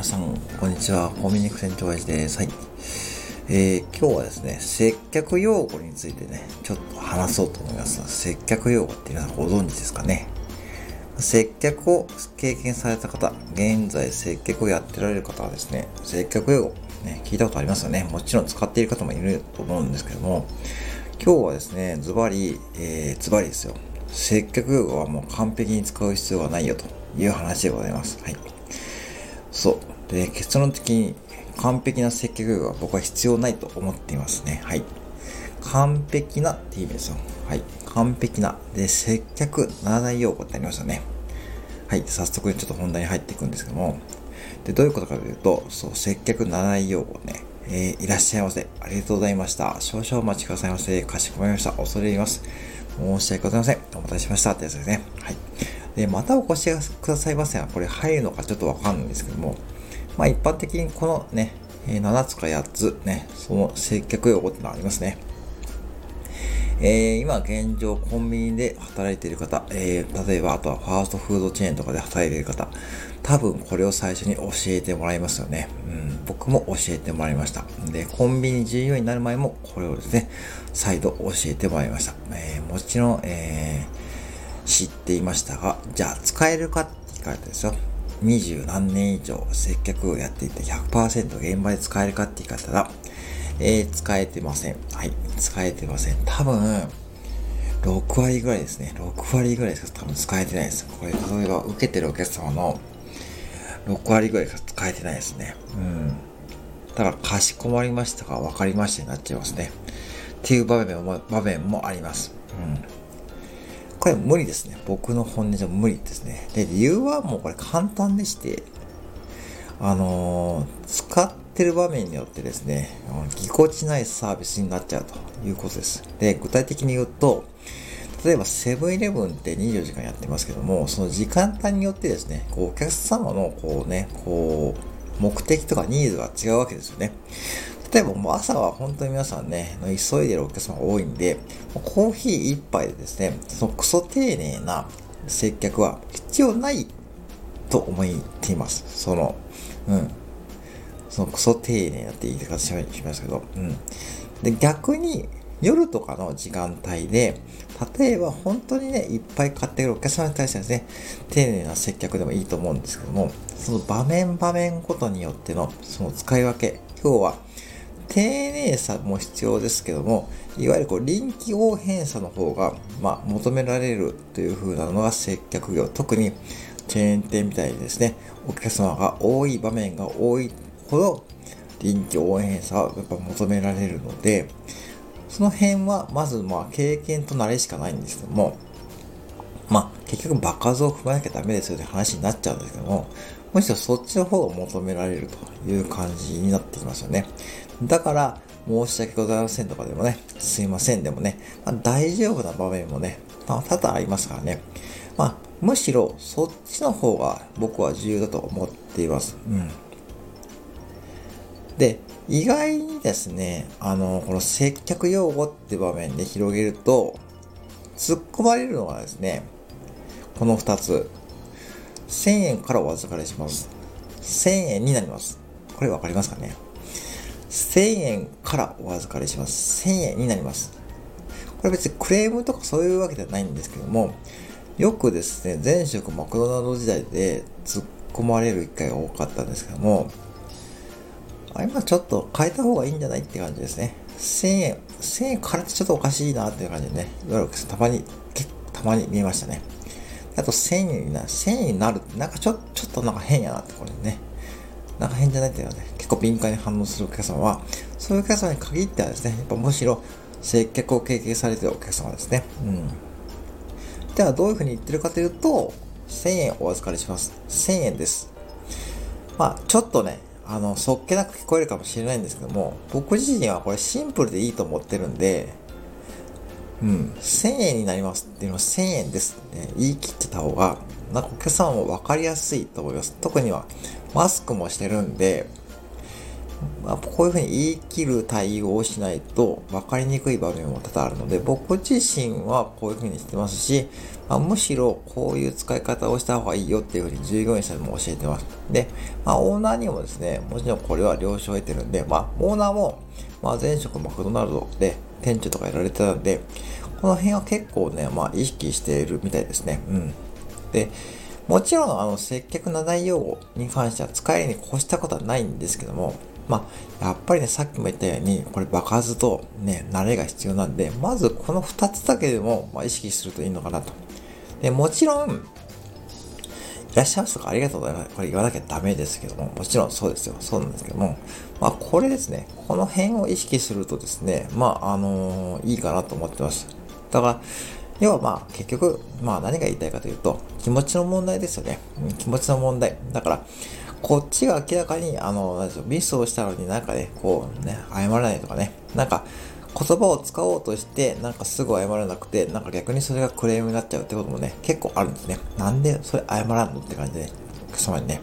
皆さん、こんにちは。コンビニク店長親父です。はい。えー、今日はですね、接客用語についてね、ちょっと話そうと思います。接客用語って皆さんご存知ですかね？接客を経験された方、現在接客をやってられる方はですね、接客用語、ね、聞いたことありますよね。もちろん使っている方もいると思うんですけども、今日はですね、ズバリ、えー、ズバリですよ。接客用語はもう完璧に使う必要はないよという話でございます。はい。そう。で、結論的に完璧な接客業は僕は必要ないと思っていますね。はい。完璧なって意味ですよ。はい。完璧な。で、接客ならない用語ってありましたね。はい。早速ちょっと本題に入っていくんですけども。で、どういうことかというと、そう、接客ならない用語ね。えー、いらっしゃいませ。ありがとうございました。少々お待ちくださいませ。かしこまりました。恐れ入ります。申し訳ございません。お待たせしました。ってやつですね。はい。で、またお越しくださいませが、これ入るのかちょっとわかんないんですけども、まあ一般的にこのね、7つか8つね、その接客用語ってのがありますね。えー、今現状コンビニで働いている方、えー、例えばあとはファーストフードチェーンとかで働いている方、多分これを最初に教えてもらいますよね。うん、僕も教えてもらいました。で、コンビニ従業員になる前もこれをですね、再度教えてもらいました。えー、もちろん、えー知っていましたが、じゃあ使えるかって聞かれたですよ。二十何年以上接客をやっていて100%現場で使えるかって聞かれたら、えー、使えてません。はい、使えてません。多分、6割ぐらいですね。6割ぐらいしか多分使えてないです。これ、例えば受けてるお客様の6割ぐらいしか使えてないですね。うん。だから、かしこまりましたか分かりましたになっちゃいますね。っていう場面も、場面もあります。うん。これ無理ですね。僕の本音じゃ無理ですね。で、理由はもうこれ簡単でして、あのー、使ってる場面によってですね、ぎこちないサービスになっちゃうということです。で、具体的に言うと、例えばセブンイレブンって24時間やってますけども、その時間帯によってですね、こうお客様のこうね、こう、目的とかニーズが違うわけですよね。例えばもう朝は本当に皆さんね、急いでるお客様多いんで、コーヒー一杯でですね、そのクソ丁寧な接客は必要ないと思っています。その、うん。そのクソ丁寧なって言い方しますけど、うん。で、逆に夜とかの時間帯で、例えば本当にね、いっぱい買ってくるお客様に対してですね、丁寧な接客でもいいと思うんですけども、その場面場面ごとによってのその使い分け、今日は丁寧さも必要ですけども、いわゆるこう臨機応変さの方が、まあ、求められるという風なのが接客業。特にチェーン店みたいにですね、お客様が多い場面が多いほど、臨機応変さはやっぱ求められるので、その辺はまずまあ経験と慣れしかないんですけども、まあ結局場数を踏まなきゃダメですよって話になっちゃうんですけども、むしろそっちの方が求められるという感じになってきますよね。だから、申し訳ございませんとかでもね、すいませんでもね、まあ、大丈夫な場面もね、まあ、多々ありますからね。まあ、むしろそっちの方が僕は重要だと思っています。うん。で、意外にですね、あの、この接客用語って場面で広げると、突っ込まれるのはですね、この2つ。1000円からお預かりします。1000円になります。これわかりますかね ?1000 円からお預かりします。1000円になります。これ別にクレームとかそういうわけではないんですけども、よくですね、前職マクドナルド時代で突っ込まれる機会が多かったんですけども、あ今ちょっと変えた方がいいんじゃないって感じですね。1000円、1000円からってちょっとおかしいなっていう感じでね、いわゆるたまに、たまに見えましたね。あと1000円になる、1000円になるってなんかちょちょっとなんか変やなってこれね。なんか変じゃないっていうのはね、結構敏感に反応するお客様は、そういうお客様に限ってはですね、やっぱむしろ接客を経験されてるお客様ですね。うん。ではどういうふうに言ってるかというと、1000円お預かりします。1000円です。まあ、ちょっとね、あの、そっけなく聞こえるかもしれないんですけども、僕自身はこれシンプルでいいと思ってるんで、うん、1000円になりますっていうのは1000円ですって、言い切ってた方が、なんかお客様も分かりやすいと思います。特にはマスクもしてるんで、まあ、こういうふうに言い切る対応をしないと分かりにくい場面も多々あるので、僕自身はこういうふうにしてますし、まあ、むしろこういう使い方をした方がいいよっていうふうに従業員さんにも教えてます。で、まあ、オーナーにもですね、もちろんこれは了承を得てるんで、まあ、オーナーも、まあ、前職マクドナルドで店長とかやられてたんで、この辺は結構ね、まあ、意識しているみたいですね。うん。で、もちろん、あの、接客な内容に関しては使えに越したことはないんですけども、まあ、やっぱりね、さっきも言ったように、これ爆発とね、慣れが必要なんで、まずこの2つだけでも、まあ、意識するといいのかなと。で、もちろん、いらっしゃいますとか？ありがとうございます。これ言わなきゃダメですけども、もちろんそうですよ。そうなんですけども、まあこれですね、この辺を意識するとですね、まああのー、いいかなと思ってます。だから、要はまあ結局、まあ何が言いたいかというと、気持ちの問題ですよね。気持ちの問題。だから、こっちが明らかに、あの、ミスをしたのになんかね、こうね、謝らないとかね、なんか、言葉を使おうとして、なんかすぐ謝らなくて、なんか逆にそれがクレームになっちゃうってこともね、結構あるんですね。なんでそれ謝らんのって感じで、ね、様にね、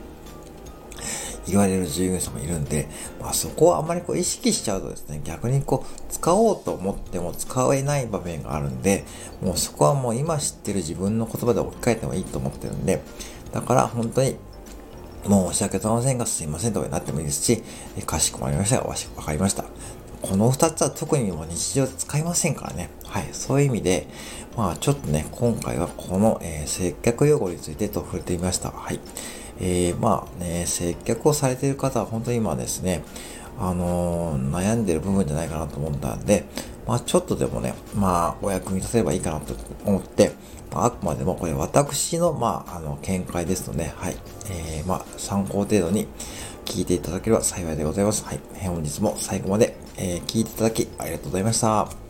言われる従業員さんもいるんで、まあそこをあまりこう意識しちゃうとですね、逆にこう使おうと思っても使えない場面があるんで、もうそこはもう今知ってる自分の言葉で置き換えてもいいと思ってるんで、だから本当にもう申し訳ございませんが、すいませんとかになってもいいですし、かしこまりましたが、わかりました。この2つは特にも日常使いませんからね。はい。そういう意味で、まあちょっとね、今回はこの、えー、接客用語についてと触れてみました。はい。えー、まあね、接客をされている方は本当に今ですね、あのー、悩んでる部分じゃないかなと思ったんで、まあちょっとでもね、まあお役に立てればいいかなと思って、まあ、あくまでもこれ私の、まあ、あの、見解ですので、はい。えー、まあ、参考程度に聞いていただければ幸いでございます。はい。本日も最後まで、えー、聞いていただきありがとうございました。